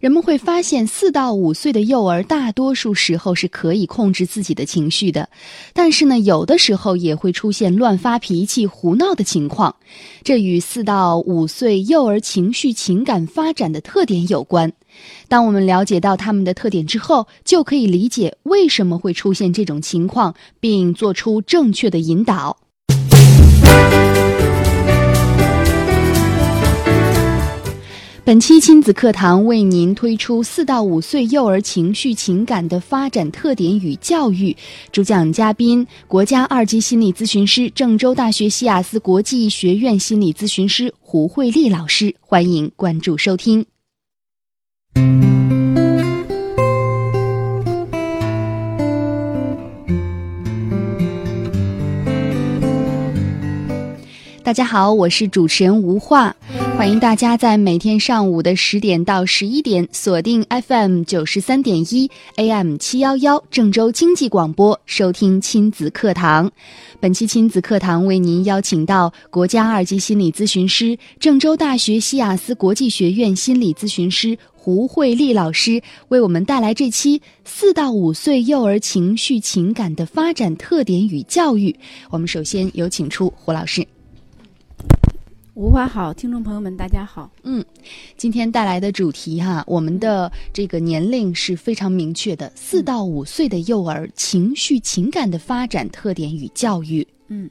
人们会发现，四到五岁的幼儿大多数时候是可以控制自己的情绪的，但是呢，有的时候也会出现乱发脾气、胡闹的情况。这与四到五岁幼儿情绪情感发展的特点有关。当我们了解到他们的特点之后，就可以理解为什么会出现这种情况，并做出正确的引导。本期亲子课堂为您推出四到五岁幼儿情绪情感的发展特点与教育，主讲嘉宾国家二级心理咨询师、郑州大学西雅斯国际学院心理咨询师胡慧丽老师，欢迎关注收听。大家好，我是主持人吴化，欢迎大家在每天上午的十点到十一点锁定 FM 九十三点一 AM 七幺幺郑州经济广播收听亲子课堂。本期亲子课堂为您邀请到国家二级心理咨询师、郑州大学西雅斯国际学院心理咨询师胡慧丽老师，为我们带来这期四到五岁幼儿情绪情感的发展特点与教育。我们首先有请出胡老师。吴华好，听众朋友们，大家好。嗯，今天带来的主题哈，我们的这个年龄是非常明确的，四到五岁的幼儿情绪情感的发展特点与教育。嗯，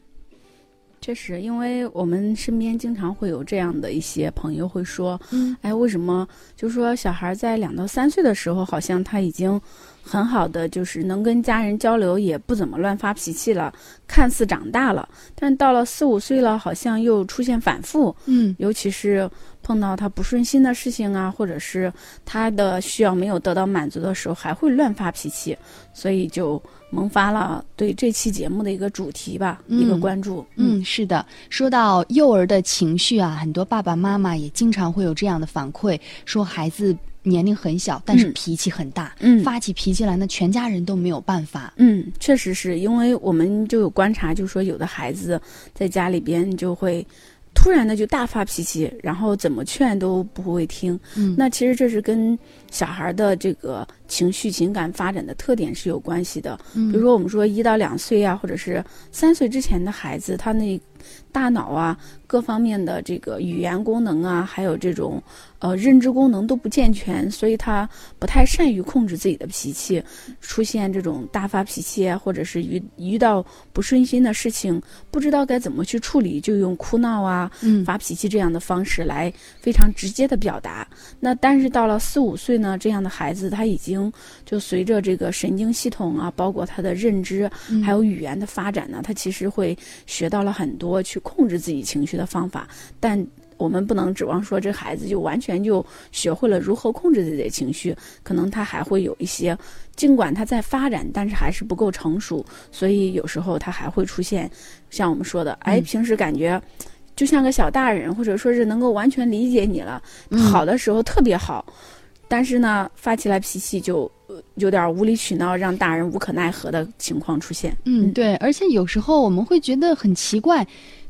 确实，因为我们身边经常会有这样的一些朋友会说，嗯，哎，为什么就说小孩在两到三岁的时候，好像他已经很好的就是能跟家人交流，也不怎么乱发脾气了，看似长大了，但到了四五岁了，好像又出现反复。嗯，尤其是碰到他不顺心的事情啊，或者是他的需要没有得到满足的时候，还会乱发脾气，所以就萌发了对这期节目的一个主题吧，嗯一个关注。嗯，是的。说到幼儿的情绪啊，很多爸爸妈妈也经常会有这样的反馈，说孩子年龄很小，但是嗯脾气很大，嗯发起脾气来呢，全家人都没有办法。嗯，确实是因为我们就有观察，就说有的孩子在家里边就会突然的就大发脾气，然后怎么劝都不会听。嗯那其实这是跟小孩的这个情绪情感发展的特点是有关系的。嗯比如说我们说一到两岁啊，或者是三岁之前的孩子，他那大脑啊各方面的这个语言功能啊，还有这种呃认知功能都不健全，所以他不太善于控制自己的脾气，出现这种大发脾气啊，或者是遇遇到不顺心的事情，不知道该怎么去处理，就用哭闹啊、嗯发脾气这样的方式来非常直接的表达。那但是到了四五岁呢，这样的孩子他已经就随着这个神经系统啊，包括他的认知嗯还有语言的发展呢，他其实会学到了很多去控制自己情绪的方法，但。我们不能指望说这孩子就完全就学会了如何控制自己的情绪，可能他还会有一些，尽管他在发展，但是还是不够成熟，所以有时候他还会出现像我们说的，哎，嗯平时感觉就像个小大人，或者说是能够完全理解你了，嗯好的时候特别好，但是呢，发起来脾气就呃有点无理取闹，让大人无可奈何的情况出现。嗯，对，而且有时候我们会觉得很奇怪，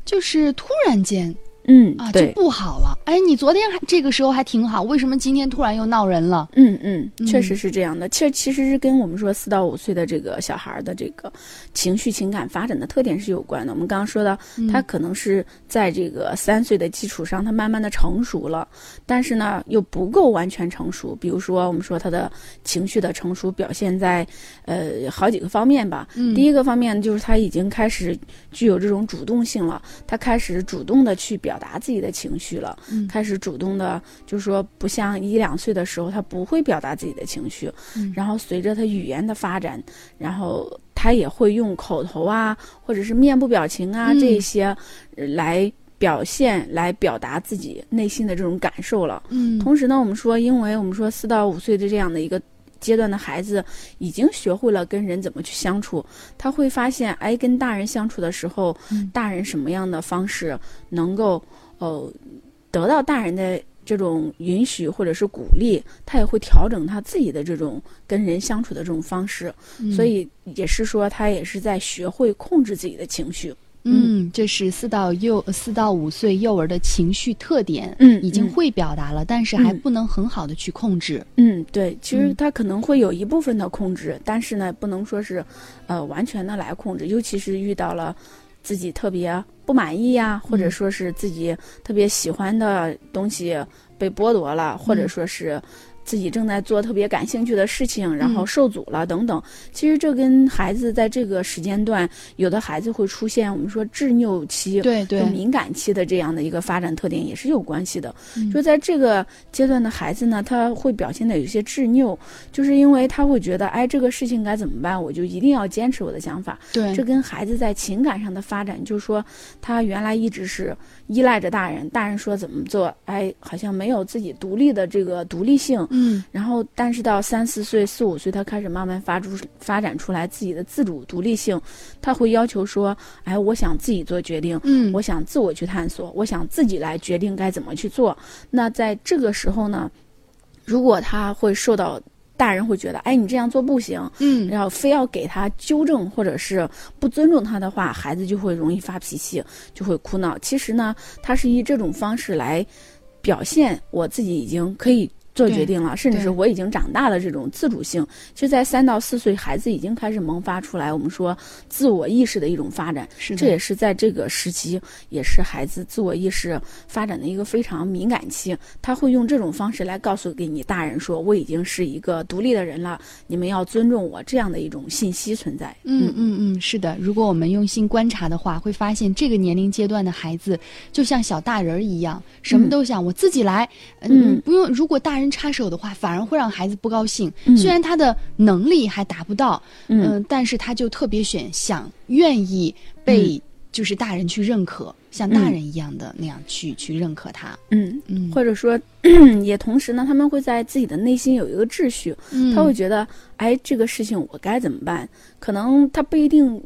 就是突然间嗯啊就，不好了。哎，你昨天还这个时候还挺好，为什么今天突然又闹人了？嗯嗯，确嗯实是这样的。其实其实是跟我们说四到五岁的这个小孩儿的这个情绪情感发展的特点是有关的。我们刚刚说到，嗯他可能是在这个三岁的基础上，他慢慢的成熟了，但是呢又不够完全成熟。比如说，我们说他的情绪的成熟表现在呃好几个方面吧。嗯第一个方面就是他已经开始具有这种主动性了，他开始主动的去表达自己的情绪了，嗯。开始主动的，就是说不像一两岁的时候他不会表达自己的情绪，嗯。然后随着他语言的发展，然后他也会用口头啊，或者是面部表情啊、嗯。这些呃来表现、来表达自己内心的这种感受了。嗯。同时呢，我们说，因为我们说四到五岁的这样的一个阶段的孩子，已经学会了跟人怎么去相处，他会发现，哎，跟大人相处的时候，嗯。大人什么样的方式能够呃得到大人的这种允许或者是鼓励，他也会调整他自己的这种跟人相处的这种方式，所以也是说他也是在学会控制自己的情绪。嗯，这是四到幼四到五岁幼儿的情绪特点，嗯已经嗯会表达了，但是还嗯不能很好的去控制。嗯，对，其实嗯他可能会有一部分的控制，但是呢，不能说是，呃，完全的来控制，尤其是遇到了自己特别不满意呀，或者嗯说是自己特别喜欢的东西被剥夺了，或者嗯说是。自己正在做特别感兴趣的事情，然后嗯受阻了等等。其实这跟孩子在这个时间段，有的孩子会出现我们说执拗期，对对，敏感期的这样的一个发展特点也是有关系的。嗯就在这个阶段的孩子呢，他会表现的有些执拗，就是因为他会觉得，哎，这个事情该怎么办，我就一定要坚持我的想法。对这跟孩子在情感上的发展，就是说他原来一直是依赖着大人，大人说怎么做，哎，好像没有自己独立的这个独立性。嗯然后，但是到三四岁、四五岁，他开始慢慢发出发展出来自己的自主独立性，他会要求说，哎，我想自己做决定，嗯，我想自我去探索，我想自己来决定该怎么去做。那在这个时候呢，如果他会受到大人会觉得，哎，你这样做不行，嗯然后非要给他纠正或者是不尊重他的话，孩子就会容易发脾气，就会哭闹。其实呢，他是以这种方式来表现我自己已经可以。做决定了，甚至是我已经长大了这种自主性，其实，在三到四岁，孩子已经开始萌发出来。我们说自我意识的一种发展，是，这也是在这个时期，也是孩子自我意识发展的一个非常敏感期。他会用这种方式来告诉给你大人说，我已经是一个独立的人了，你们要尊重我这样的一种信息存在。嗯嗯嗯，是的。如果我们用心观察的话，会发现这个年龄阶段的孩子就像小大人儿一样，什么嗯都想我自己来。嗯不用。如果大人插手的话，反而会让孩子不高兴。嗯虽然他的能力还达不到，嗯嗯、但是他就特别选想愿意被就是大人去认可，像大嗯人一样的那样去去认可他。嗯，嗯，或者说，也同时呢，他们会在自己的内心有一个秩序，嗯他会觉得，哎，这个事情我该怎么办？可能他不一定，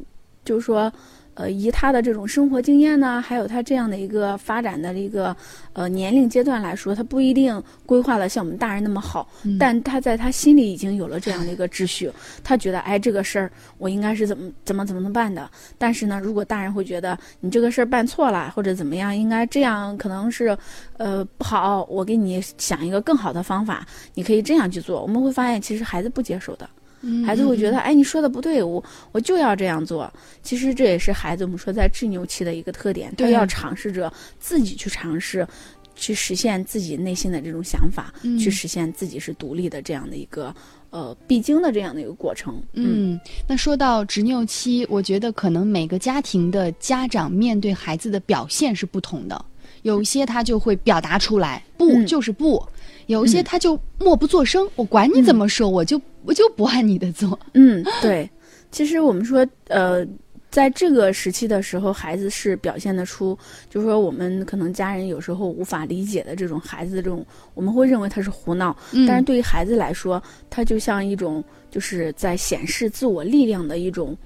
就是说，呃，以他的这种生活经验呢，还有他这样的一个发展的一个呃年龄阶段来说，他不一定规划的像我们大人那么好，嗯但他在他心里已经有了这样的一个秩序，他觉得，哎，这个事儿我应该是怎么怎么怎么办的。但是呢，如果大人会觉得你这个事儿办错了，或者怎么样，应该这样，可能是，呃，不好，我给你想一个更好的方法，你可以这样去做。我们会发现，其实孩子不接受的。嗯孩子会觉得，嗯哎，你说的不对，我我就要这样做。其实这也是孩子我们说在执拗期的一个特点，他要尝试着自己去尝试，去实现自己内心的这种想法，嗯。去实现自己是独立的这样的一个呃必经的这样的一个过程。嗯，那说到执拗期，我觉得可能每个家庭的家长面对孩子的表现是不同的，有一些他就会表达出来，不嗯。就是不；有一些他就默不作声，我管你怎么说，我就我就不按你的做。嗯，对。其实我们说，呃，在这个时期的时候，孩子是表现得出，就是说我们可能家人有时候无法理解的这种孩子的这种，我们会认为他是胡闹，嗯但是对于孩子来说，他就像一种就是在显示自我力量的一种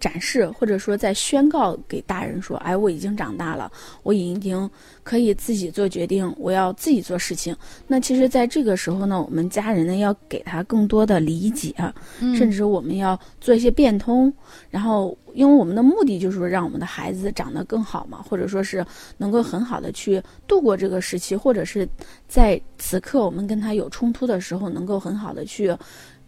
展示，或者说在宣告给大人说：“哎，我已经长大了，我已经可以自己做决定，我要自己做事情。”那其实，在这个时候呢，我们家人呢要给他更多的理解，嗯甚至我们要做一些变通，然后因为我们的目的就是说让我们的孩子长得更好嘛，或者说是能够很好的去度过这个时期，或者是在此刻我们跟他有冲突的时候，能够很好的去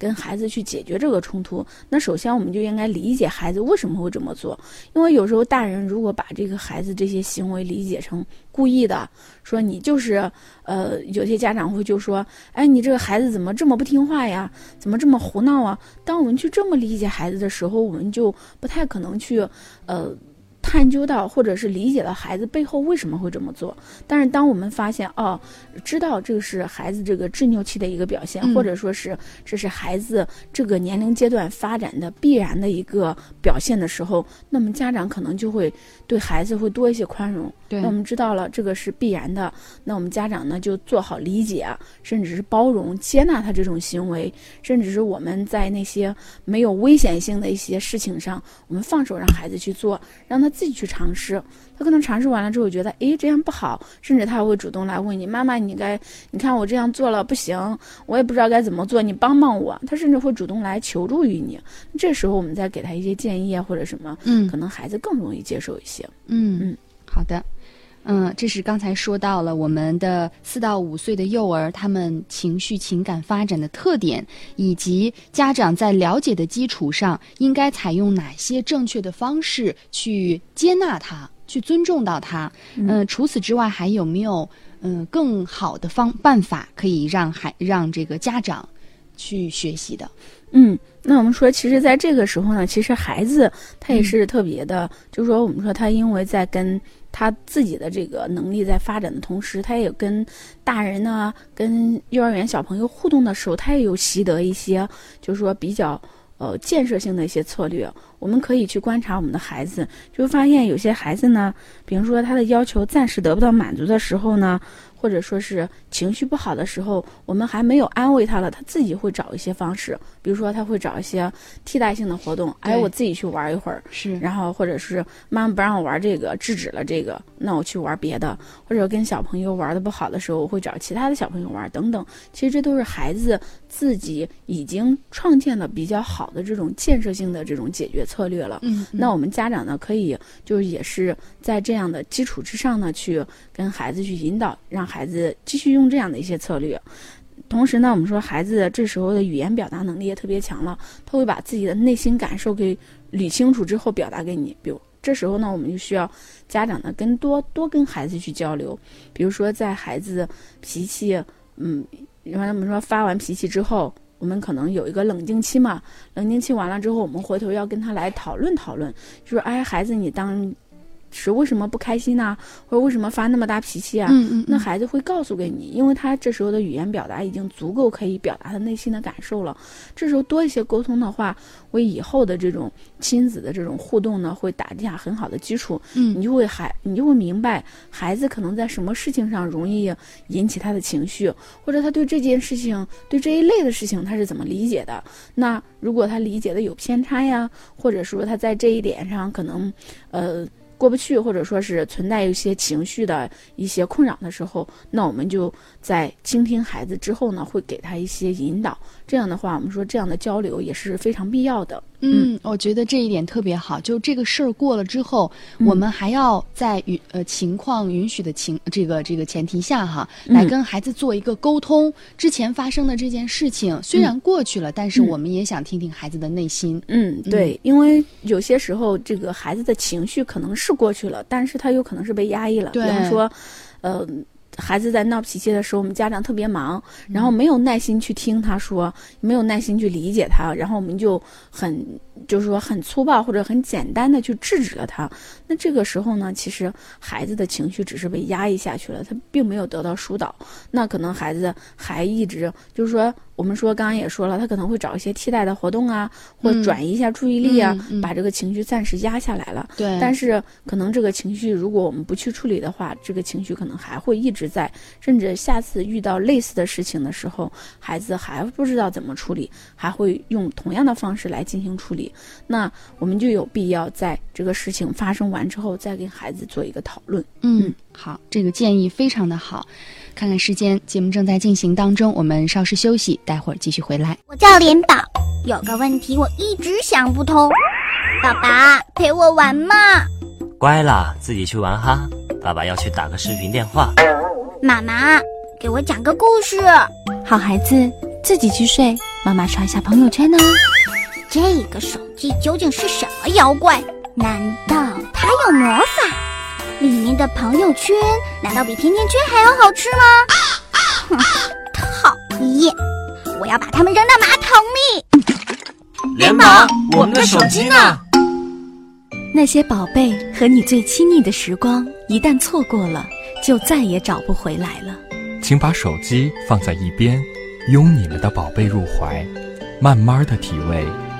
跟孩子去解决这个冲突。那首先我们就应该理解孩子为什么会这么做，因为有时候大人如果把这个孩子这些行为理解成故意的，说你就是呃，有些家长会就说，哎，你这个孩子怎么这么不听话呀？怎么这么胡闹啊？当我们去这么理解孩子的时候，我们就不太可能去呃。探究到或者是理解到孩子背后为什么会这么做，但是当我们发现哦，知道这个是孩子这个执拗期的一个表现，嗯。或者说是这是孩子这个年龄阶段发展的必然的一个表现的时候，那么家长可能就会对孩子会多一些宽容。对。那我们知道了这个是必然的，那我们家长呢就做好理解，甚至是包容、接纳他这种行为，甚至是我们在那些没有危险性的一些事情上，我们放手让孩子去做，让他自己去尝试。他可能尝试完了之后觉得，诶，这样不好，甚至他会主动来问你：“妈妈，你该，你看我这样做了不行，我也不知道该怎么做，你帮帮我。”他甚至会主动来求助于你。这时候我们再给他一些建议啊，或者什么，嗯可能孩子更容易接受一些。嗯嗯，好的。嗯，这是刚才说到了我们的四到五岁的幼儿，他们情绪情感发展的特点，以及家长在了解的基础上，应该采用哪些正确的方式去接纳他，去尊重到他。嗯、除此之外，还有没有嗯、更好的方办法可以让孩让这个家长去学习的？嗯，那我们说，其实在这个时候呢，其实孩子他也是特别的，就是说，我们说他因为在跟他自己的这个能力在发展的同时，他也跟大人呢、跟幼儿园小朋友互动的时候，他也有习得一些，就是说比较呃建设性的一些策略。我们可以去观察我们的孩子，就发现有些孩子呢，比如说他的要求暂时得不到满足的时候呢，或者说是情绪不好的时候，我们还没有安慰他了，他自己会找一些方式，比如说他会找一些替代性的活动，哎，我自己去玩一会儿，是然后或者是妈妈不让我玩这个，制止了这个，那我去玩别的，或者跟小朋友玩的不好的时候，我会找其他的小朋友玩等等。其实这都是孩子自己已经创建了比较好的这种建设性的这种解决策略了。嗯，那我们家长呢，可以就是也是在这样的基础之上呢，去跟孩子去引导，让孩子继续用这样的一些策略。同时呢，我们说孩子这时候的语言表达能力也特别强了，他会把自己的内心感受给捋清楚之后表达给你。比如这时候呢，我们就需要家长呢跟多多跟孩子去交流，比如说在孩子脾气，嗯，比方我们说发完脾气之后，我们可能有一个冷静期嘛，冷静期完了之后，我们回头要跟他来讨论讨论，就说哎，孩子，你当时为什么不开心呢、或者为什么发那么大脾气啊？嗯嗯，那孩子会告诉给你，因为他这时候的语言表达已经足够可以表达他内心的感受了。这时候多一些沟通的话，为以后的这种亲子的这种互动呢，会打下很好的基础。嗯你就会孩，你就会明白孩子可能在什么事情上容易引起他的情绪，或者他对这件事情、对这一类的事情他是怎么理解的。那如果他理解的有偏差呀，或者说他在这一点上可能，呃。过不去，或者说是存在一些情绪的一些困扰的时候，那我们就在倾听孩子之后呢，会给他一些引导。这样的话，我们说这样的交流也是非常必要的。嗯，我觉得这一点特别好。就这个事儿过了之后，嗯我们还要在允呃情况允许的情这个这个前提下哈，嗯来跟孩子做一个沟通。之前发生的这件事情虽然过去了，但是嗯我们也想听听孩子的内心。嗯，对，因为有些时候这个孩子的情绪可能是过去了，但是他有可能是被压抑了。比对方说，呃。孩子在闹脾气的时候，我们家长特别忙，然后没有耐心去听他说，没有耐心去理解他，然后我们就很就是说很粗暴或者很简单的去制止了他。那这个时候呢，其实孩子的情绪只是被压抑下去了，他并没有得到疏导。那可能孩子还一直就是说，我们说刚刚也说了，他可能会找一些替代的活动啊，或转移一下注意力啊，嗯嗯把这个情绪暂时压下来了。对，但是可能这个情绪，如果我们不去处理的话，这个情绪可能还会一直在，甚至下次遇到类似的事情的时候，孩子还不知道怎么处理，还会用同样的方式来进行处理。那我们就有必要在这个事情发生完之后，再跟孩子做一个讨论。嗯，好，这个建议非常的好。看看时间，节目正在进行当中，我们稍事休息，待会儿继续回来。我叫连宝，有个问题我一直想不通。爸爸陪我玩嘛？乖啦，自己去玩哈。爸爸要去打个视频电话。妈妈给我讲个故事。好孩子，自己去睡，妈妈刷一下朋友圈呢。这个手机究竟是什么妖怪？难道它有魔法？里面的朋友圈难道比甜甜圈还要好吃吗？哼，讨厌！我要把它们扔到马桶里。连宝，我们的手机呢？那些宝贝和你最亲密的时光，一旦错过了，就再也找不回来了。请把手机放在一边，拥你们的宝贝入怀，慢慢的体味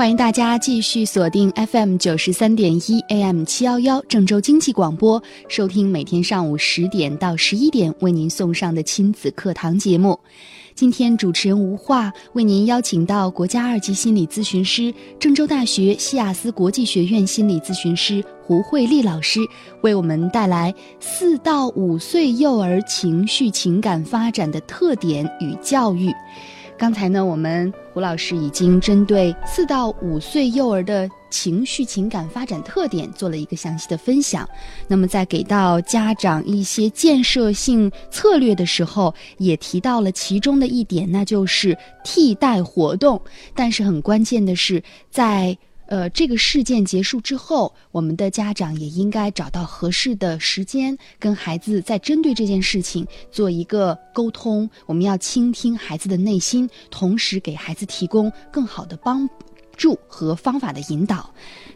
欢迎大家继续锁定 FM 九十三点一 AM 七幺幺郑州经济广播，收听每天上午十点到十一点为您送上的亲子课堂节目。今天主持人吴化为您邀请到国家二级心理咨询师、郑州大学西亚斯国际学院心理咨询师胡慧丽老师，为我们带来四到五岁幼儿情绪情感发展的特点与教育。刚才呢，我们胡老师已经针对四到五岁幼儿的情绪情感发展特点做了一个详细的分享。那么，在给到家长一些建设性策略的时候，也提到了其中的一点，那就是替代活动。但是很关键的是，在呃，这个事件结束之后，我们的家长也应该找到合适的时间，跟孩子再针对这件事情做一个沟通。我们要倾听孩子的内心，同时给孩子提供更好的帮助和方法的引导。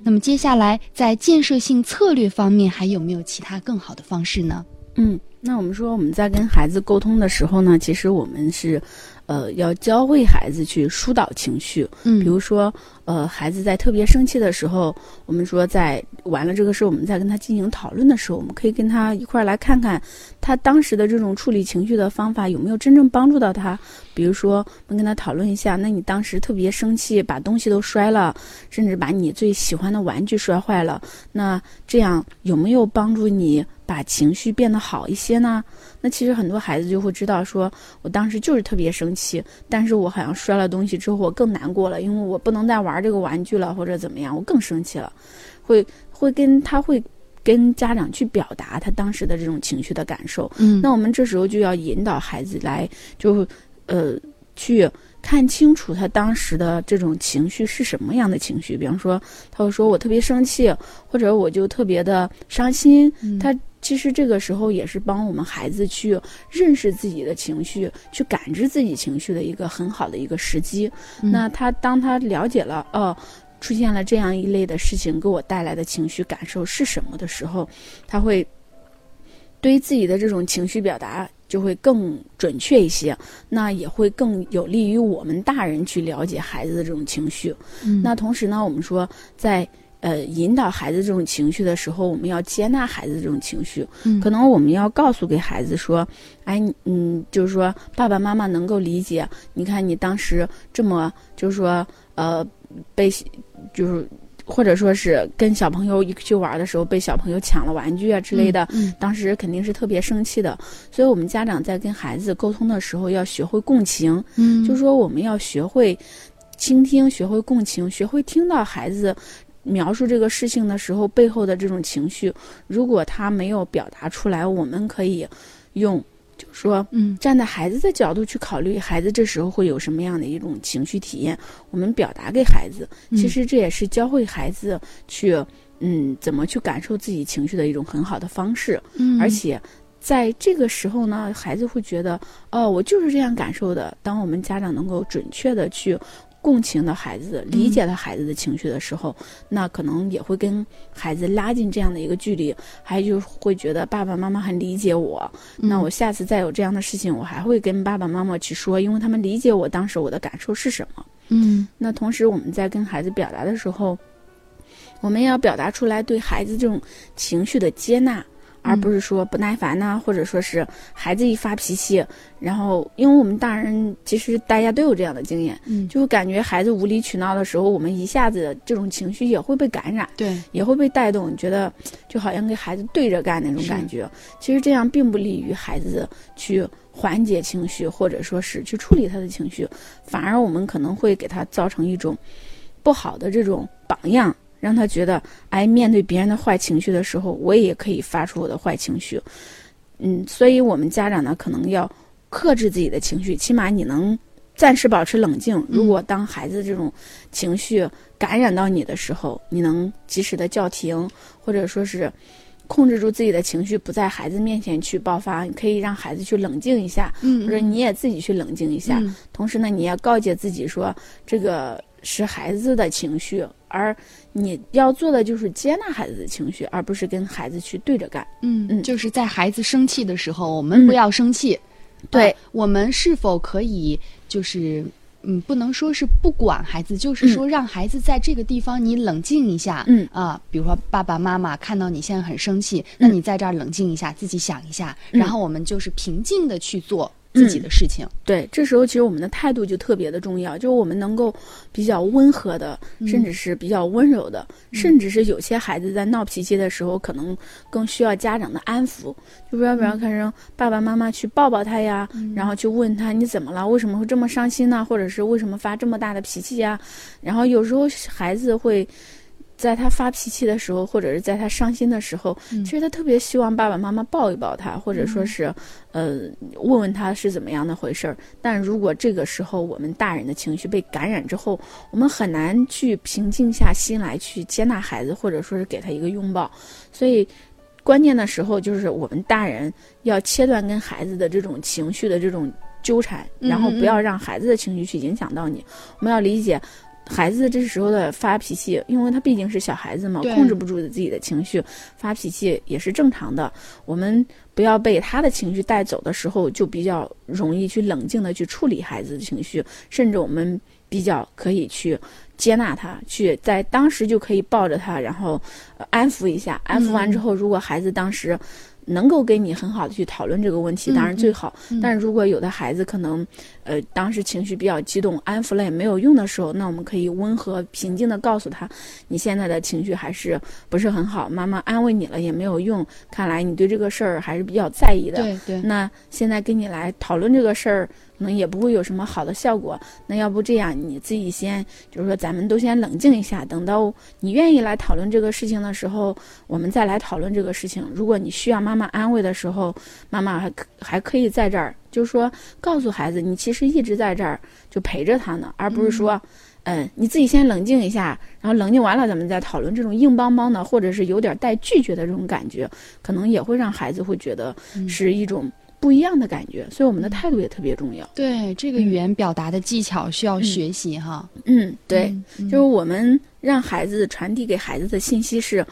那么，接下来在建设性策略方面，还有没有其他更好的方式呢？嗯，那我们说我们在跟孩子沟通的时候呢，其实我们是。呃，要教会孩子去疏导情绪，嗯，比如说，呃，孩子在特别生气的时候，我们说在完了这个事，我们在跟他进行讨论的时候，我们可以跟他一块儿来看看，他当时的这种处理情绪的方法有没有真正帮助到他。比如说，我们跟他讨论一下，那你当时特别生气，把东西都摔了，甚至把你最喜欢的玩具摔坏了，那这样有没有帮助你把情绪变得好一些呢？那其实很多孩子就会知道，说我当时就是特别生气，但是我好像摔了东西之后，我更难过了，因为我不能再玩这个玩具了，或者怎么样，我更生气了，会会跟他会跟家长去表达他当时的这种情绪的感受。嗯，那我们这时候就要引导孩子来，就呃去看清楚他当时的这种情绪是什么样的情绪。比方说，他会说我特别生气，或者我就特别的伤心。他。其实这个时候也是帮我们孩子去认识自己的情绪，去感知自己情绪的一个很好的一个时机。那他当他了解了哦，出现了这样一类的事情给我带来的情绪感受是什么的时候，他会对于自己的这种情绪表达就会更准确一些。那也会更有利于我们大人去了解孩子的这种情绪。那同时呢，我们说在。呃，引导孩子这种情绪的时候，我们要接纳孩子这种情绪。嗯，可能我们要告诉给孩子说，哎，嗯，就是说爸爸妈妈能够理解。你看你当时这么，就是说，呃，被，就是或者说是跟小朋友一起去玩的时候，被小朋友抢了玩具啊之类的，嗯，当时肯定是特别生气的。所以我们家长在跟孩子沟通的时候，要学会共情。嗯，就是说我们要学会倾听，学会共情，学会听到孩子。描述这个事情的时候，背后的这种情绪，如果他没有表达出来，我们可以用，就是说，嗯，站在孩子的角度去考虑，孩子这时候会有什么样的一种情绪体验，我们表达给孩子。其实这也是教会孩子去，嗯，怎么去感受自己情绪的一种很好的方式。嗯，而且在这个时候呢，孩子会觉得，哦，我就是这样感受的。当我们家长能够准确的去。共情的孩子，理解了孩子的情绪的时候，那可能也会跟孩子拉近这样的一个距离，还就会觉得爸爸妈妈很理解我。那我下次再有这样的事情，我还会跟爸爸妈妈去说，因为他们理解我当时我的感受是什么。嗯，那同时我们在跟孩子表达的时候，我们要表达出来对孩子这种情绪的接纳。而不是说不耐烦呐，或者说是孩子一发脾气，然后因为我们大人其实大家都有这样的经验，嗯，就会感觉孩子无理取闹的时候，我们一下子这种情绪也会被感染，对，也会被带动，觉得就好像跟孩子对着干那种感觉。其实这样并不利于孩子去缓解情绪，或者说是去处理他的情绪，反而我们可能会给他造成一种不好的这种榜样。让他觉得，哎，面对别人的坏情绪的时候，我也可以发出我的坏情绪。嗯，所以我们家长呢，可能要克制自己的情绪，起码你能暂时保持冷静。如果当孩子这种情绪感染到你的时候，你能及时的叫停，或者说是控制住自己的情绪，不在孩子面前去爆发，你可以让孩子去冷静一下，嗯或者你也自己去冷静一下。嗯同时呢，你要告诫自己说，这个是孩子的情绪，而你要做的就是接纳孩子的情绪，而不是跟孩子去对着干。嗯嗯就是在孩子生气的时候，我们不要生气。对啊我们是否可以就是？嗯，不能说是不管孩子，就是说让孩子在这个地方你冷静一下。嗯啊，比如说爸爸妈妈看到你现在很生气，那你在这儿冷静一下，自己想一下，嗯然后我们就是平静的去做自己的事情。对，这时候其实我们的态度就特别的重要，就是我们能够比较温和的，嗯甚至是比较温柔的，甚至是有些孩子在闹脾气的时候，可能更需要家长的安抚，就比如比嗯方可能爸爸妈妈去抱抱他呀，然后去问他你怎么了，为什么会这么伤心呢？或者是为什么发这么大的脾气呀？然后有时候孩子会。在他发脾气的时候，或者是在他伤心的时候，嗯其实他特别希望爸爸妈妈抱一抱他，或者说是，呃，问问他是怎么样的回事儿。但如果这个时候我们大人的情绪被感染之后，我们很难去平静下心来去接纳孩子，或者说是给他一个拥抱。所以，关键的时候就是我们大人要切断跟孩子的这种情绪的这种纠缠，嗯然后不要让孩子的情绪去影响到你。我们要理解。孩子这时候的发脾气，因为他毕竟是小孩子嘛，控制不住自己的情绪，发脾气也是正常的。我们不要被他的情绪带走的时候，就比较容易去冷静的去处理孩子的情绪，甚至我们比较可以去接纳他，去在当时就可以抱着他，然后、呃安抚一下。安抚完之后，如果孩子当时能够跟你很好的去讨论这个问题，嗯当然最好。嗯但是如果有的孩子可能，呃，当时情绪比较激动，安抚了也没有用的时候，那我们可以温和平静的告诉他，你现在的情绪还是不是很好，妈妈安慰你了也没有用，看来你对这个事儿还是比较在意的。对对，那现在跟你来讨论这个事儿，可能也不会有什么好的效果。那要不这样，你自己先，就是说咱们都先冷静一下，等到你愿意来讨论这个事情的时候，我们再来讨论这个事情。如果你需要妈妈安慰的时候，妈妈还可还可以在这儿，就是说告诉孩子，你其实一直在这儿就陪着他呢，而不是说。嗯，你自己先冷静一下，然后冷静完了，咱们再讨论这种硬邦邦的，或者是有点带拒绝的这种感觉，可能也会让孩子会觉得是一种不一样的感觉。所以我们的态度也特别重要。对这个语言表达的技巧需要学习哈。嗯，对，嗯就是我们让孩子传递给孩子的信息是。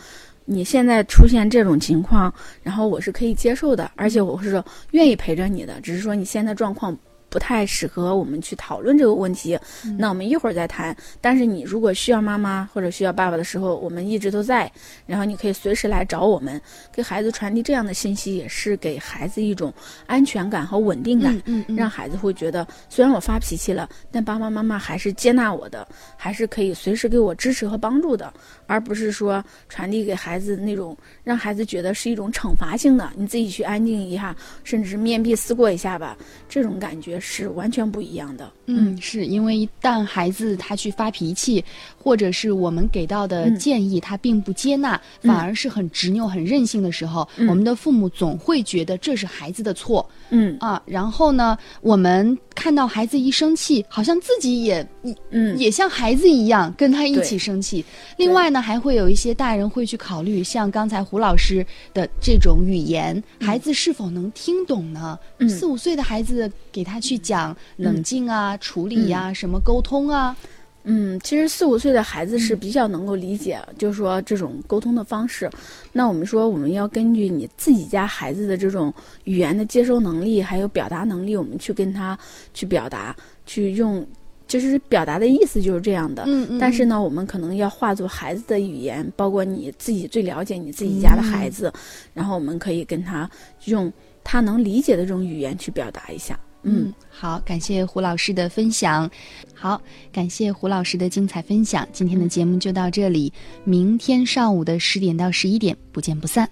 你现在出现这种情况，然后我是可以接受的，而且我是愿意陪着你的，只是说你现在状况不太适合我们去讨论这个问题，那我们一会儿再谈。但是你如果需要妈妈或者需要爸爸的时候，我们一直都在，然后你可以随时来找我们，给孩子传递这样的信息，也是给孩子一种安全感和稳定感，嗯嗯。让孩子会觉得虽然我发脾气了，但爸爸妈妈还是接纳我的，还是可以随时给我支持和帮助的，而不是说传递给孩子那种让孩子觉得是一种惩罚性的，你自己去安静一下，甚至是面壁思过一下吧，这种感觉是完全不一样的。嗯，是因为一旦孩子他去发脾气，或者是我们给到的嗯。建议他并不接纳，嗯。反而是很执拗、很任性的时候，嗯。我们的父母总会觉得这是孩子的错。嗯。啊。然后呢，我们看到孩子一生气，好像自己也嗯。也像孩子一样跟他一起生气。另外呢，还会有一些大人会去考虑，像刚才胡老师的这种语言，孩子是否能听懂呢？嗯。四五岁的孩子给他去讲冷静啊、处理呀、什么沟通啊，嗯，其实四五岁的孩子是比较能够理解，就是说这种沟通的方式。那我们说，我们要根据你自己家孩子的这种语言的接收能力，还有表达能力，我们去跟他去表达，去用，就是表达的意思就是这样的。嗯嗯但是呢，我们可能要化作孩子的语言，包括你自己最了解你自己家的孩子，然后我们可以跟他用他能理解的这种语言去表达一下。嗯，好，感谢胡老师的分享。好，感谢胡老师的精彩分享。今天的节目就到这里，明天上午的十点到十一点不见不散。